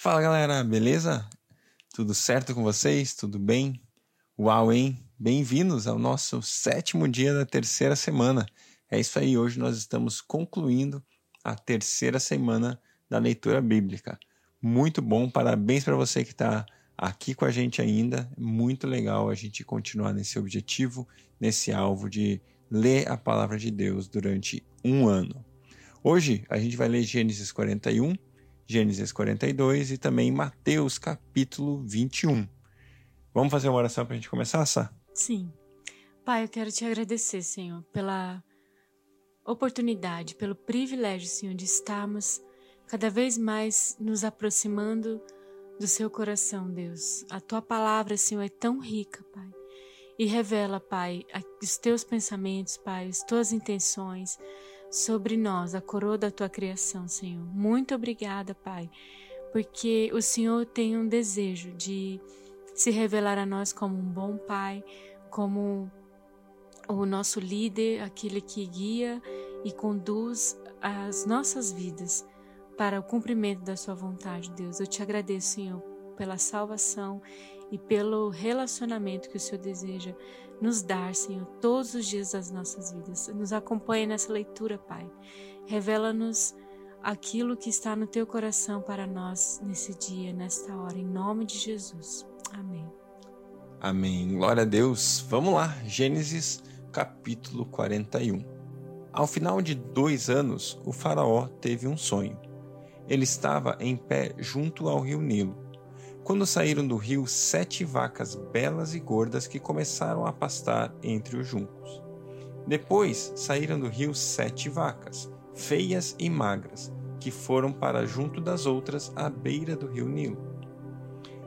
Fala galera, beleza? Tudo certo com vocês? Tudo bem? Uau, hein? Bem-vindos ao nosso sétimo dia da terceira semana. É isso aí, hoje nós estamos concluindo a terceira semana da leitura bíblica. Muito bom, parabéns para você que está aqui com a gente ainda. Muito legal a gente continuar nesse objetivo, nesse alvo de ler a palavra de Deus durante um ano. Hoje a gente vai ler Gênesis 41, Gênesis 42 e também Mateus capítulo 21. Vamos fazer uma oração para a gente começar, Sá? Sim. Pai, eu quero te agradecer, Senhor, pela oportunidade, pelo privilégio, Senhor, de estarmos cada vez mais nos aproximando do seu coração, Deus. A tua palavra, Senhor, é tão rica, Pai. E revela, Pai, os teus pensamentos, Pai, as tuas intenções sobre nós, a coroa da tua criação, Senhor. Muito obrigada, Pai, porque o Senhor tem um desejo de se revelar a nós como um bom Pai, como o nosso líder, aquele que guia e conduz as nossas vidas para o cumprimento da Sua vontade, Deus. Eu te agradeço, Senhor, pela salvação e pelo relacionamento que o Senhor deseja nos dar, Senhor, todos os dias das nossas vidas. Nos acompanhe nessa leitura, Pai. Revela-nos aquilo que está no teu coração para nós nesse dia, nesta hora, em nome de Jesus. Amém. Amém. Glória a Deus. Vamos lá, Gênesis capítulo 41. Ao final de dois anos, o Faraó teve um sonho. Ele estava em pé junto ao rio Nilo. Quando saíram do rio sete vacas belas e gordas que começaram a pastar entre os juncos. Depois saíram do rio sete vacas, feias e magras, que foram para junto das outras à beira do rio Nilo.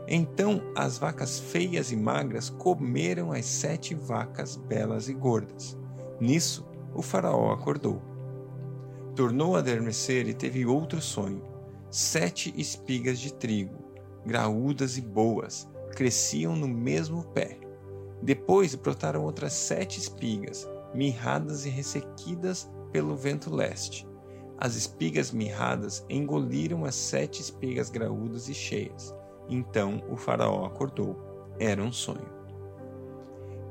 Então as vacas feias e magras comeram as sete vacas belas e gordas. Nisso, o Faraó acordou. Tornou a adormecer e teve outro sonho Sete espigas de trigo, graúdas e boas, cresciam no mesmo pé. Depois brotaram outras sete espigas, mirradas e ressequidas pelo vento leste. As espigas mirradas engoliram as sete espigas graúdas e cheias. Então o faraó acordou. Era um sonho.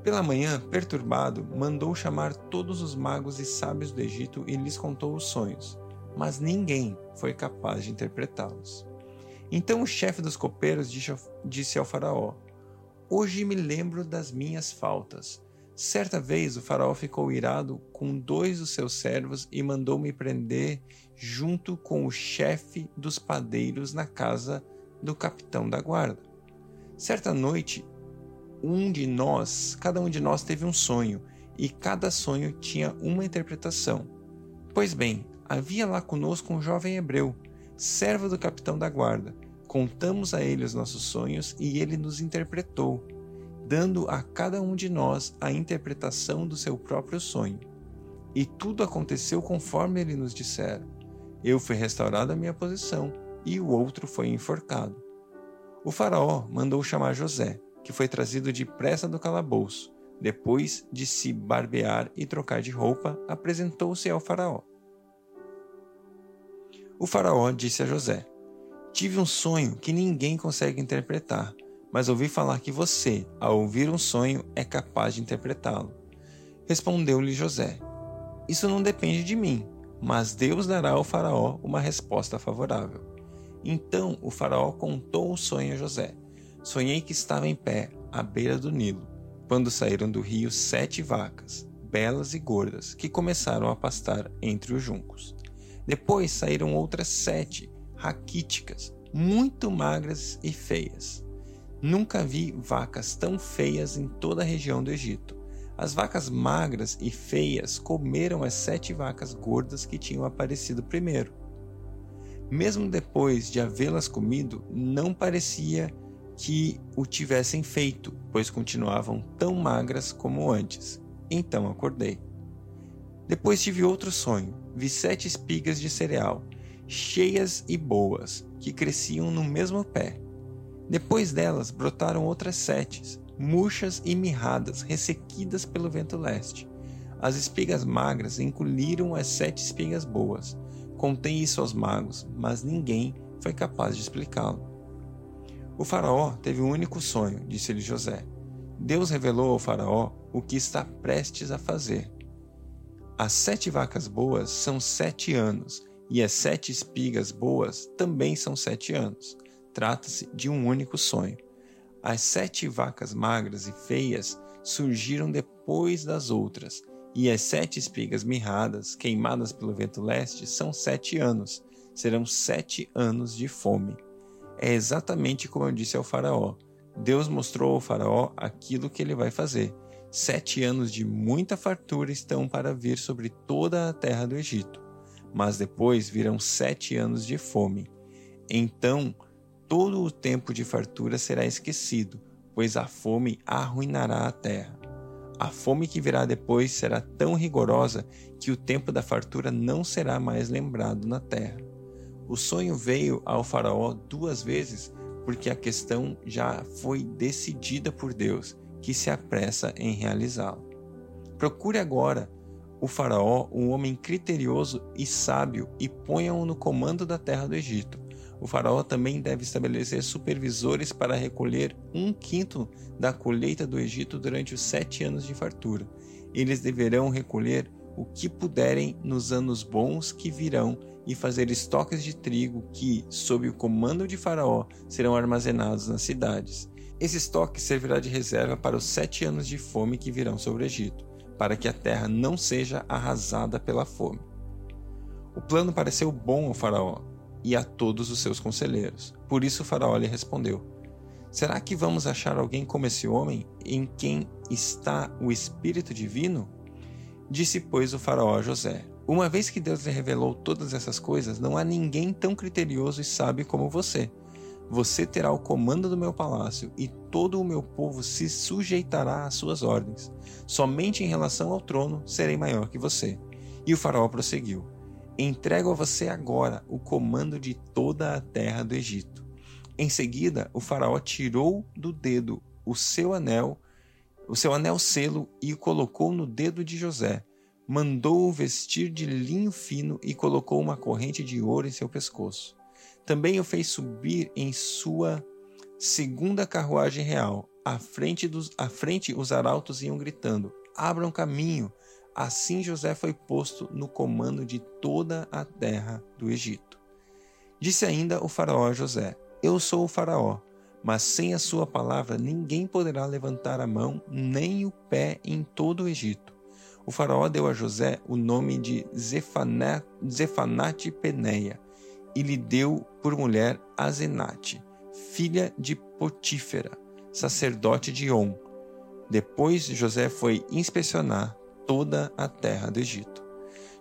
Pela manhã, perturbado, mandou chamar todos os magos e sábios do Egito e lhes contou os sonhos mas ninguém foi capaz de interpretá-los. Então o chefe dos copeiros disse ao Faraó: Hoje me lembro das minhas faltas. Certa vez o Faraó ficou irado com dois dos seus servos e mandou me prender junto com o chefe dos padeiros na casa do capitão da guarda. Certa noite, um de nós, cada um de nós teve um sonho, e cada sonho tinha uma interpretação. Pois bem, havia lá conosco um jovem hebreu, servo do capitão da guarda. Contamos a ele os nossos sonhos e ele nos interpretou, dando a cada um de nós a interpretação do seu próprio sonho. E tudo aconteceu conforme ele nos dissera. Eu fui restaurado à minha posição e o outro foi enforcado. O faraó mandou chamar José, que foi trazido depressa do calabouço. Depois de se barbear e trocar de roupa, apresentou-se ao faraó. O faraó disse a José: Tive um sonho que ninguém consegue interpretar, mas ouvi falar que você, ao ouvir um sonho, é capaz de interpretá-lo. Respondeu-lhe José: Isso não depende de mim, mas Deus dará ao faraó uma resposta favorável. Então o faraó contou o sonho a José. Sonhei que estava em pé, à beira do Nilo, quando saíram do rio sete vacas, belas e gordas, que começaram a pastar entre os juncos. Depois saíram outras sete, raquíticas, muito magras e feias. Nunca vi vacas tão feias em toda a região do Egito. As vacas magras e feias comeram as sete vacas gordas que tinham aparecido primeiro. Mesmo depois de havê-las comido, não parecia que o tivessem feito, pois continuavam tão magras como antes. Então acordei. Depois tive outro sonho. Vi sete espigas de cereal, cheias e boas, que cresciam no mesmo pé. Depois delas brotaram outras sete, murchas e mirradas, ressequidas pelo vento leste. As espigas magras engoliram as sete espigas boas. Contei isso aos magos, mas ninguém foi capaz de explicá-lo. O Faraó teve um único sonho, disse-lhe José. Deus revelou ao Faraó o que está prestes a fazer. As sete vacas boas são sete anos, e as sete espigas boas também são sete anos. Trata-se de um único sonho. As sete vacas magras e feias surgiram depois das outras, e as sete espigas mirradas, queimadas pelo vento leste, são sete anos. Serão sete anos de fome. É exatamente como eu disse ao Faraó. Deus mostrou ao Faraó aquilo que ele vai fazer. Sete anos de muita fartura estão para vir sobre toda a terra do Egito, mas depois virão sete anos de fome. Então, todo o tempo de fartura será esquecido, pois a fome arruinará a terra. A fome que virá depois será tão rigorosa que o tempo da fartura não será mais lembrado na terra. O sonho veio ao Faraó duas vezes, porque a questão já foi decidida por Deus que se apressa em realizá-lo. Procure agora o Faraó, um homem criterioso e sábio, e ponha-o no comando da terra do Egito. O Faraó também deve estabelecer supervisores para recolher um quinto da colheita do Egito durante os sete anos de fartura. Eles deverão recolher o que puderem nos anos bons que virão e fazer estoques de trigo que, sob o comando de Faraó, serão armazenados nas cidades. Esse estoque servirá de reserva para os sete anos de fome que virão sobre o Egito, para que a terra não seja arrasada pela fome. O plano pareceu bom ao Faraó e a todos os seus conselheiros. Por isso o Faraó lhe respondeu: Será que vamos achar alguém como esse homem, em quem está o Espírito Divino? Disse, pois, o Faraó a José: Uma vez que Deus lhe revelou todas essas coisas, não há ninguém tão criterioso e sábio como você. Você terá o comando do meu palácio e todo o meu povo se sujeitará às suas ordens. Somente em relação ao trono serei maior que você. E o faraó prosseguiu: Entrego a você agora o comando de toda a terra do Egito. Em seguida, o faraó tirou do dedo o seu anel, o seu anel selo e o colocou no dedo de José. Mandou-o vestir de linho fino e colocou uma corrente de ouro em seu pescoço. Também o fez subir em sua segunda carruagem real. À frente, dos, à frente os arautos iam gritando: Abram caminho! Assim José foi posto no comando de toda a terra do Egito. Disse ainda o Faraó a José: Eu sou o Faraó, mas sem a sua palavra ninguém poderá levantar a mão nem o pé em todo o Egito. O Faraó deu a José o nome de Zefanate Peneia e lhe deu por mulher Azenate, filha de Potífera, sacerdote de On. Depois José foi inspecionar toda a terra do Egito.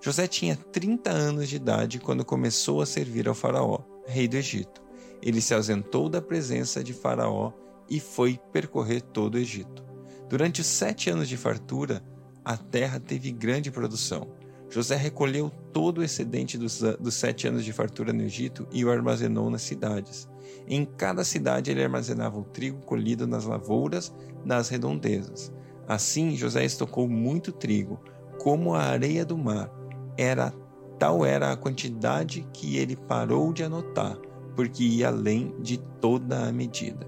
José tinha 30 anos de idade quando começou a servir ao faraó, rei do Egito. Ele se ausentou da presença de faraó e foi percorrer todo o Egito. Durante os sete anos de fartura, a terra teve grande produção. José recolheu todo o excedente dos, dos, sete anos de fartura no Egito e o armazenou nas cidades. Em cada cidade ele armazenava o trigo colhido nas lavouras nas redondezas. Assim José estocou muito trigo, como a areia do mar. Era tal era a quantidade que ele parou de anotar, porque ia além de toda a medida.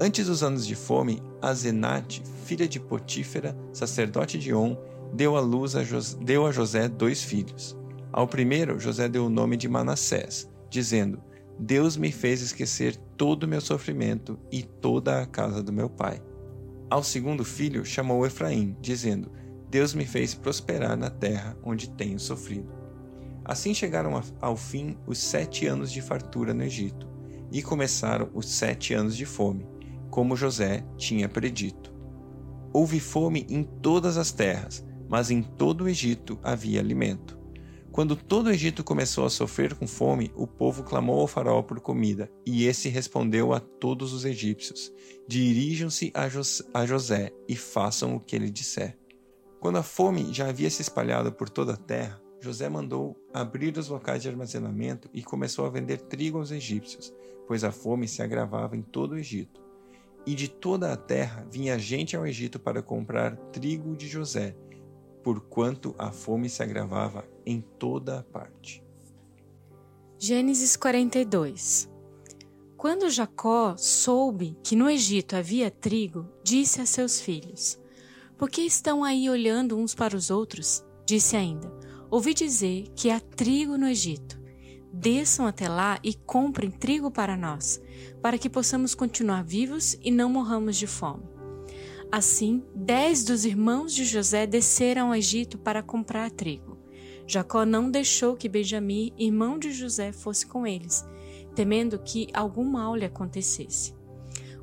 Antes dos anos de fome, Azenate, filha de Potífera, sacerdote de On, deu, a luz a José, deu a José dois filhos. Ao primeiro, José deu o nome de Manassés, dizendo: Deus me fez esquecer todo o meu sofrimento e toda a casa do meu pai. Ao segundo filho, chamou Efraim, dizendo: Deus me fez prosperar na terra onde tenho sofrido. Assim chegaram ao fim os sete anos de fartura no Egito, e começaram os sete anos de fome, como José tinha predito. Houve fome em todas as terras, mas em todo o Egito havia alimento. Quando todo o Egito começou a sofrer com fome, o povo clamou ao faraó por comida, e esse respondeu a todos os egípcios: Dirijam-se a, a José e façam o que ele disser. Quando a fome já havia se espalhado por toda a terra, José mandou abrir os locais de armazenamento e começou a vender trigo aos egípcios, pois a fome se agravava em todo o Egito. E de toda a terra vinha gente ao Egito para comprar trigo de José, porquanto a fome se agravava em toda a parte. Gênesis 42 Quando Jacó soube que no Egito havia trigo, disse a seus filhos: Por que estão aí olhando uns para os outros? Disse ainda: Ouvi dizer que há trigo no Egito. Desçam até lá e comprem trigo para nós, para que possamos continuar vivos e não morramos de fome. Assim, dez dos irmãos de José desceram ao Egito para comprar trigo. Jacó não deixou que Benjamim, irmão de José, fosse com eles, temendo que algum mal lhe acontecesse.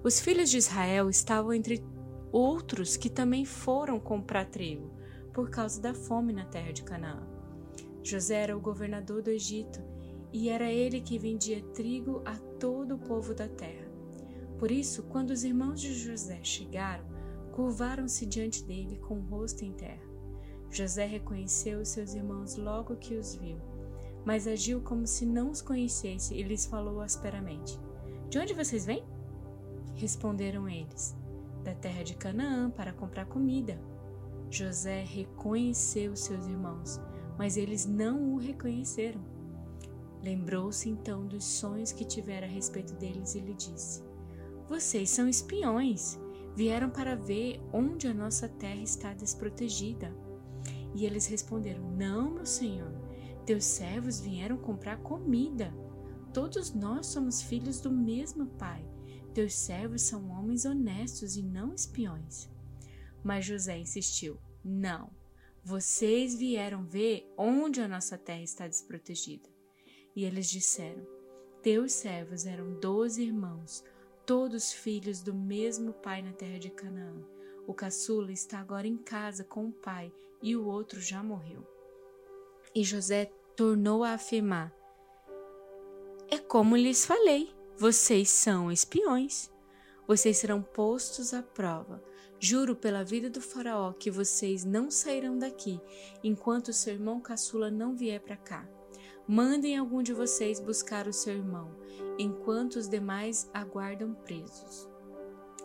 Os filhos de Israel estavam entre outros que também foram comprar trigo, por causa da fome na terra de Canaã. José era o governador do Egito, e era ele que vendia trigo a todo o povo da terra. Por isso, quando os irmãos de José chegaram, curvaram-se diante dele com o rosto em terra. José reconheceu os seus irmãos logo que os viu, mas agiu como se não os conhecesse e lhes falou asperamente: De onde vocês vêm? Responderam eles: Da terra de Canaã para comprar comida. José reconheceu seus irmãos, mas eles não o reconheceram. Lembrou-se então dos sonhos que tivera a respeito deles e lhe disse: Vocês são espiões. Vieram para ver onde a nossa terra está desprotegida. E eles responderam: Não, meu senhor. Teus servos vieram comprar comida. Todos nós somos filhos do mesmo pai. Teus servos são homens honestos e não espiões. Mas José insistiu: Não. Vocês vieram ver onde a nossa terra está desprotegida. E eles disseram: Teus servos eram doze irmãos, todos filhos do mesmo pai na terra de Canaã. O caçula está agora em casa com o pai e o outro já morreu. E José tornou a afirmar: É como lhes falei, vocês são espiões. Vocês serão postos à prova. Juro pela vida do Faraó que vocês não sairão daqui enquanto seu irmão caçula não vier para cá. Mandem algum de vocês buscar o seu irmão, enquanto os demais aguardam presos.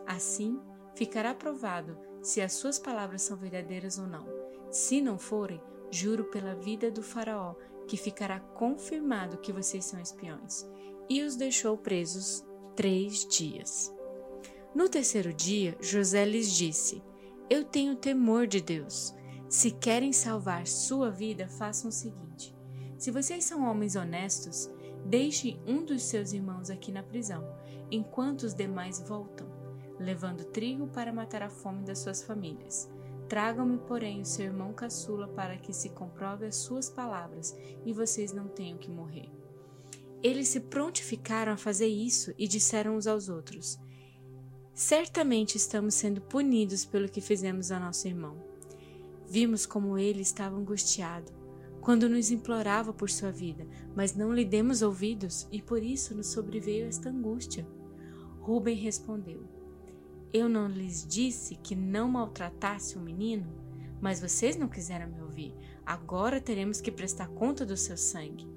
Assim, ficará provado se as suas palavras são verdadeiras ou não. Se não forem, juro pela vida do Faraó que ficará confirmado que vocês são espiões. E os deixou presos três dias. No terceiro dia, José lhes disse: Eu tenho temor de Deus. Se querem salvar sua vida, façam o seguinte: se vocês são homens honestos, deixem um dos seus irmãos aqui na prisão, enquanto os demais voltam, levando trigo para matar a fome das suas famílias. Tragam-me, porém, o seu irmão caçula para que se comprove as suas palavras e vocês não tenham que morrer. Eles se prontificaram a fazer isso e disseram uns aos outros: Certamente estamos sendo punidos pelo que fizemos a nosso irmão. Vimos como ele estava angustiado quando nos implorava por sua vida, mas não lhe demos ouvidos e por isso nos sobreveio esta angústia. Rubem respondeu: Eu não lhes disse que não maltratasse o menino, mas vocês não quiseram me ouvir. Agora teremos que prestar conta do seu sangue.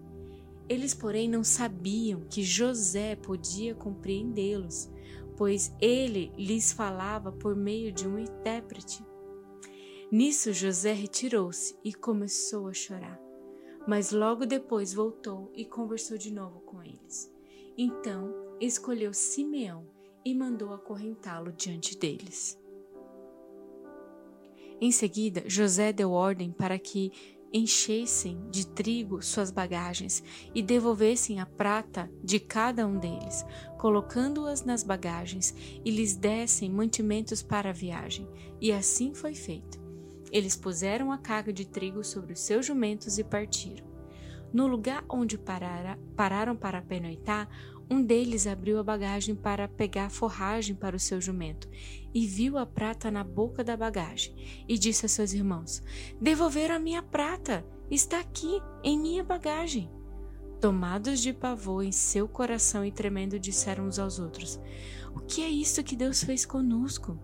Eles, porém, não sabiam que José podia compreendê-los, pois ele lhes falava por meio de um intérprete. Nisso José retirou-se e começou a chorar. Mas logo depois voltou e conversou de novo com eles. Então escolheu Simeão e mandou acorrentá-lo diante deles. Em seguida, José deu ordem para que enchessem de trigo suas bagagens e devolvessem a prata de cada um deles, colocando-as nas bagagens e lhes dessem mantimentos para a viagem. E assim foi feito. Eles puseram a carga de trigo sobre os seus jumentos e partiram. No lugar onde parara, pararam para pernoitar, um deles abriu a bagagem para pegar forragem para o seu jumento e viu a prata na boca da bagagem e disse a seus irmãos: Devolveram a minha prata, está aqui em minha bagagem. Tomados de pavor em seu coração e tremendo, disseram uns aos outros: O que é isso que Deus fez conosco?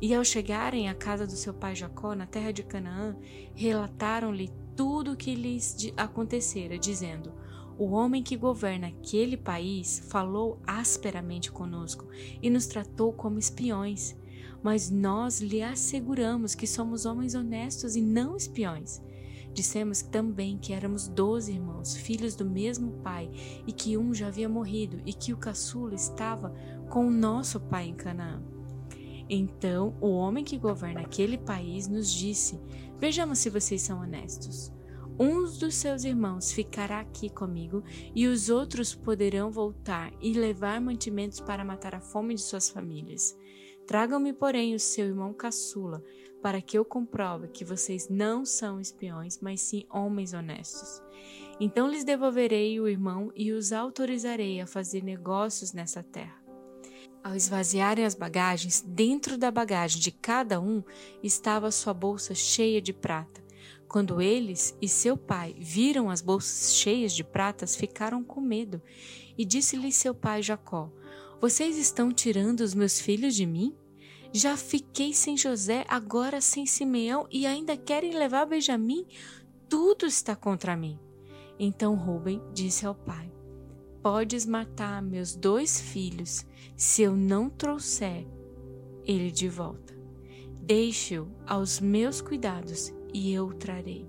E ao chegarem à casa do seu pai Jacó, na terra de Canaã, relataram-lhe tudo o que lhes acontecera, dizendo: O homem que governa aquele país falou asperamente conosco e nos tratou como espiões. Mas nós lhe asseguramos que somos homens honestos e não espiões. Dissemos também que éramos doze irmãos, filhos do mesmo pai, e que um já havia morrido, e que o caçula estava com o nosso pai em Canaã. Então o homem que governa aquele país nos disse: Vejamos se vocês são honestos. Um dos seus irmãos ficará aqui comigo, e os outros poderão voltar e levar mantimentos para matar a fome de suas famílias. Tragam-me, porém, o seu irmão caçula, para que eu comprove que vocês não são espiões, mas sim homens honestos. Então lhes devolverei o irmão e os autorizarei a fazer negócios nessa terra. Ao esvaziarem as bagagens, dentro da bagagem de cada um estava sua bolsa cheia de prata. Quando eles e seu pai viram as bolsas cheias de pratas, ficaram com medo. E disse-lhe seu pai Jacó: Vocês estão tirando os meus filhos de mim? Já fiquei sem José, agora sem Simeão e ainda querem levar Benjamim? Tudo está contra mim. Então Rubem disse ao pai: Podes matar meus dois filhos se eu não trouxer ele de volta. Deixe-o aos meus cuidados e eu o trarei.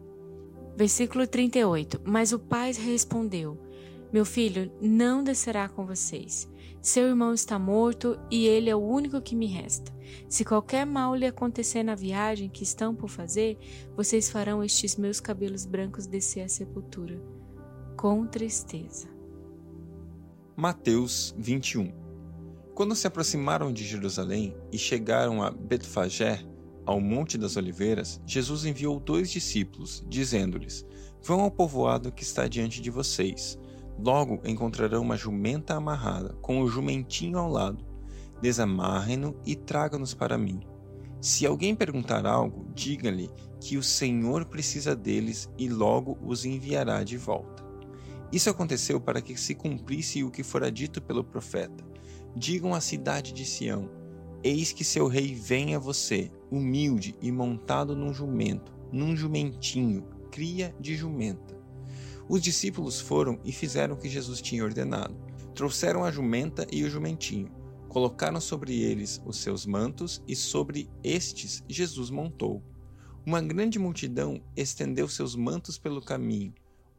Versículo 38. Mas o pai respondeu: Meu filho não descerá com vocês. Seu irmão está morto e ele é o único que me resta. Se qualquer mal lhe acontecer na viagem que estão por fazer, vocês farão estes meus cabelos brancos descer à sepultura, com tristeza. Mateus 21 Quando se aproximaram de Jerusalém e chegaram a Betfagé, ao Monte das Oliveiras, Jesus enviou dois discípulos, dizendo-lhes: Vão ao povoado que está diante de vocês. Logo encontrarão uma jumenta amarrada, com o jumentinho ao lado desamarrem-no e traga-nos para mim. Se alguém perguntar algo, diga-lhe que o Senhor precisa deles e logo os enviará de volta. Isso aconteceu para que se cumprisse o que fora dito pelo profeta. Digam à cidade de Sião: Eis que seu rei vem a você, humilde e montado num jumento, num jumentinho, cria de jumenta. Os discípulos foram e fizeram o que Jesus tinha ordenado. Trouxeram a jumenta e o jumentinho Colocaram sobre eles os seus mantos e sobre estes Jesus montou. Uma grande multidão estendeu seus mantos pelo caminho.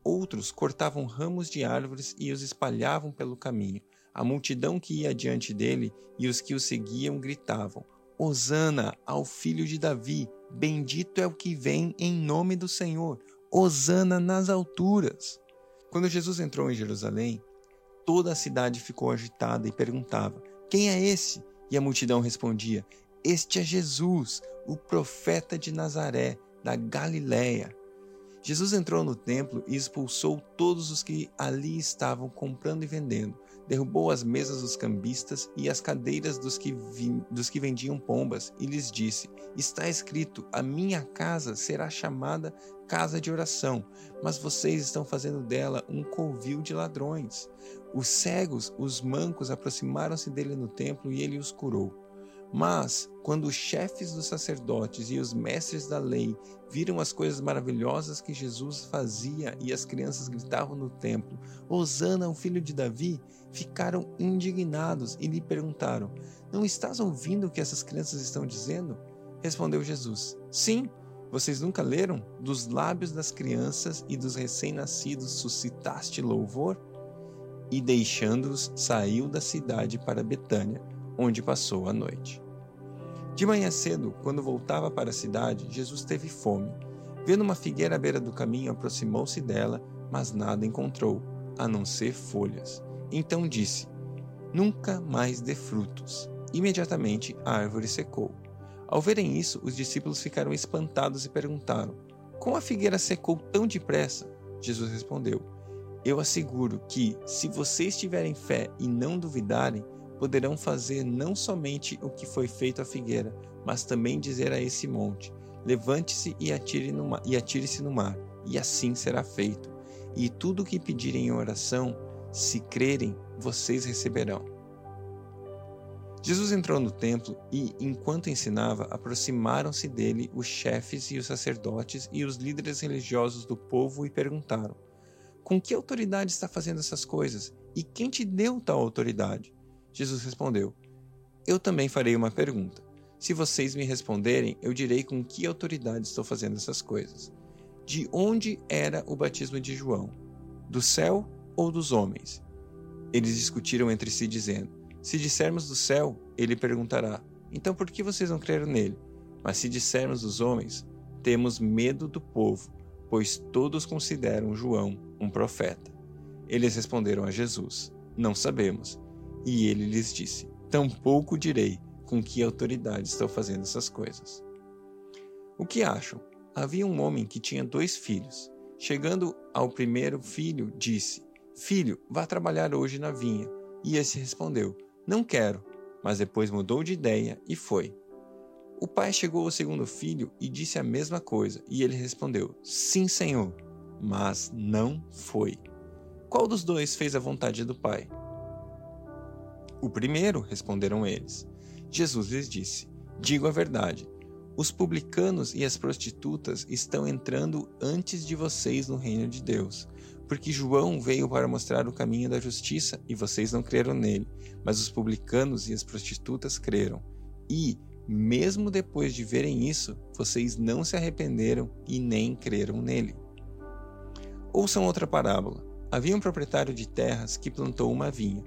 Outros cortavam ramos de árvores e os espalhavam pelo caminho. A multidão que ia diante dele e os que o seguiam gritavam: Hosana ao filho de Davi, bendito é o que vem em nome do Senhor. Hosana nas alturas. Quando Jesus entrou em Jerusalém, toda a cidade ficou agitada e perguntava: quem é esse? E a multidão respondia: Este é Jesus, o profeta de Nazaré, da Galiléia. Jesus entrou no templo e expulsou todos os que ali estavam comprando e vendendo. Derrubou as mesas dos cambistas e as cadeiras dos que, dos que vendiam pombas e lhes disse: Está escrito: A minha casa será chamada casa de oração, mas vocês estão fazendo dela um covil de ladrões. Os cegos, os mancos aproximaram-se dele no templo e ele os curou. Mas, quando os chefes dos sacerdotes e os mestres da lei viram as coisas maravilhosas que Jesus fazia e as crianças gritavam no templo: Hosana, o filho de Davi, ficaram indignados e lhe perguntaram: Não estás ouvindo o que essas crianças estão dizendo? Respondeu Jesus: Sim. Vocês nunca leram? Dos lábios das crianças e dos recém-nascidos suscitaste louvor? E deixando-os, saiu da cidade para Betânia onde passou a noite. De manhã cedo, quando voltava para a cidade, Jesus teve fome. Vendo uma figueira à beira do caminho, aproximou-se dela, mas nada encontrou, a não ser folhas. Então disse: Nunca mais dê frutos. Imediatamente a árvore secou. Ao verem isso, os discípulos ficaram espantados e perguntaram: Como a figueira secou tão depressa? Jesus respondeu: Eu asseguro que, se vocês tiverem fé e não duvidarem, poderão fazer não somente o que foi feito à figueira, mas também dizer a esse monte: Levante-se e atire-se no, mar, atire no mar, e assim será feito. E tudo o que pedirem em oração, se crerem, vocês receberão. Jesus entrou no templo e, enquanto ensinava, aproximaram-se dele os chefes e os sacerdotes e os líderes religiosos do povo e perguntaram: Com que autoridade está fazendo essas coisas? E quem te deu tal autoridade? Jesus respondeu: Eu também farei uma pergunta. Se vocês me responderem, eu direi com que autoridade estou fazendo essas coisas. de onde era o batismo de João? Do céu ou dos homens? Eles discutiram entre si, dizendo: Se dissermos do céu, ele perguntará: Então por que vocês não creram nele? Mas se dissermos dos homens, temos medo do povo, pois todos consideram João um profeta. Eles responderam a Jesus: Não sabemos. E ele lhes disse: Tampouco direi com que autoridade estou fazendo essas coisas. O que acham? Havia um homem que tinha dois filhos. Chegando ao primeiro filho, disse: Filho, vá trabalhar hoje na vinha. E esse respondeu: Não quero. Mas depois mudou de ideia e foi. O pai chegou ao segundo filho e disse a mesma coisa, e ele respondeu: Sim, senhor. Mas não foi. Qual dos dois fez a vontade do pai? O primeiro, responderam eles. Jesus lhes disse: Digo a verdade. Os publicanos e as prostitutas estão entrando antes de vocês no reino de Deus. Porque João veio para mostrar o caminho da justiça e vocês não creram nele, mas os publicanos e as prostitutas creram. E, mesmo depois de verem isso, vocês não se arrependeram e nem creram nele. Ouçam outra parábola. Havia um proprietário de terras que plantou uma vinha.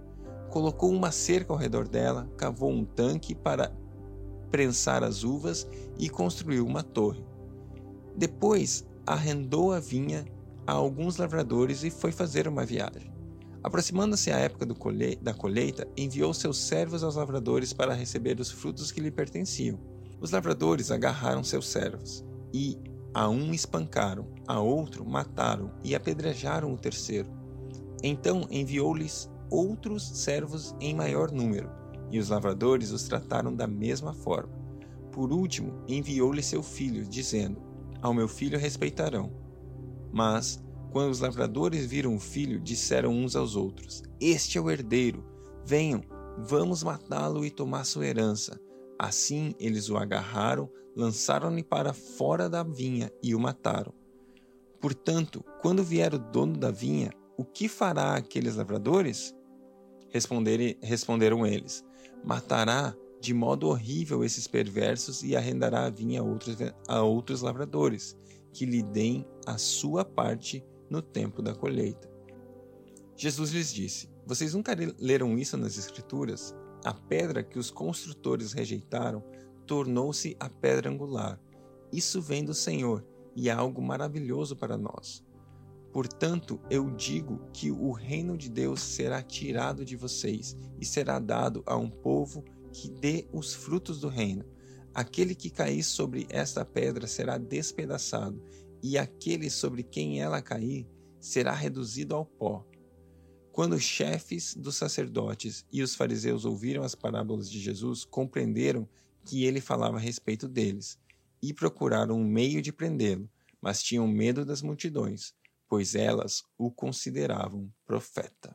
Colocou uma cerca ao redor dela, cavou um tanque para prensar as uvas e construiu uma torre. Depois arrendou a vinha a alguns lavradores e foi fazer uma viagem. Aproximando-se a época da colheita, enviou seus servos aos lavradores para receber os frutos que lhe pertenciam. Os lavradores agarraram seus servos e a um espancaram, a outro mataram e apedrejaram o terceiro. Então enviou-lhes outros servos em maior número, e os lavradores os trataram da mesma forma. Por último, enviou-lhe seu filho, dizendo: Ao meu filho respeitarão. Mas quando os lavradores viram o filho, disseram uns aos outros: Este é o herdeiro. Venham, vamos matá-lo e tomar sua herança. Assim eles o agarraram, lançaram-no para fora da vinha e o mataram. Portanto, quando vier o dono da vinha, o que fará aqueles lavradores? Responderam eles: Matará de modo horrível esses perversos e arrendará a vinha a outros, a outros lavradores, que lhe deem a sua parte no tempo da colheita. Jesus lhes disse: Vocês nunca leram isso nas Escrituras? A pedra que os construtores rejeitaram tornou-se a pedra angular. Isso vem do Senhor e é algo maravilhoso para nós. Portanto, eu digo que o reino de Deus será tirado de vocês e será dado a um povo que dê os frutos do reino. Aquele que cair sobre esta pedra será despedaçado, e aquele sobre quem ela cair será reduzido ao pó. Quando os chefes dos sacerdotes e os fariseus ouviram as parábolas de Jesus, compreenderam que ele falava a respeito deles e procuraram um meio de prendê-lo, mas tinham medo das multidões, pois elas o consideravam profeta.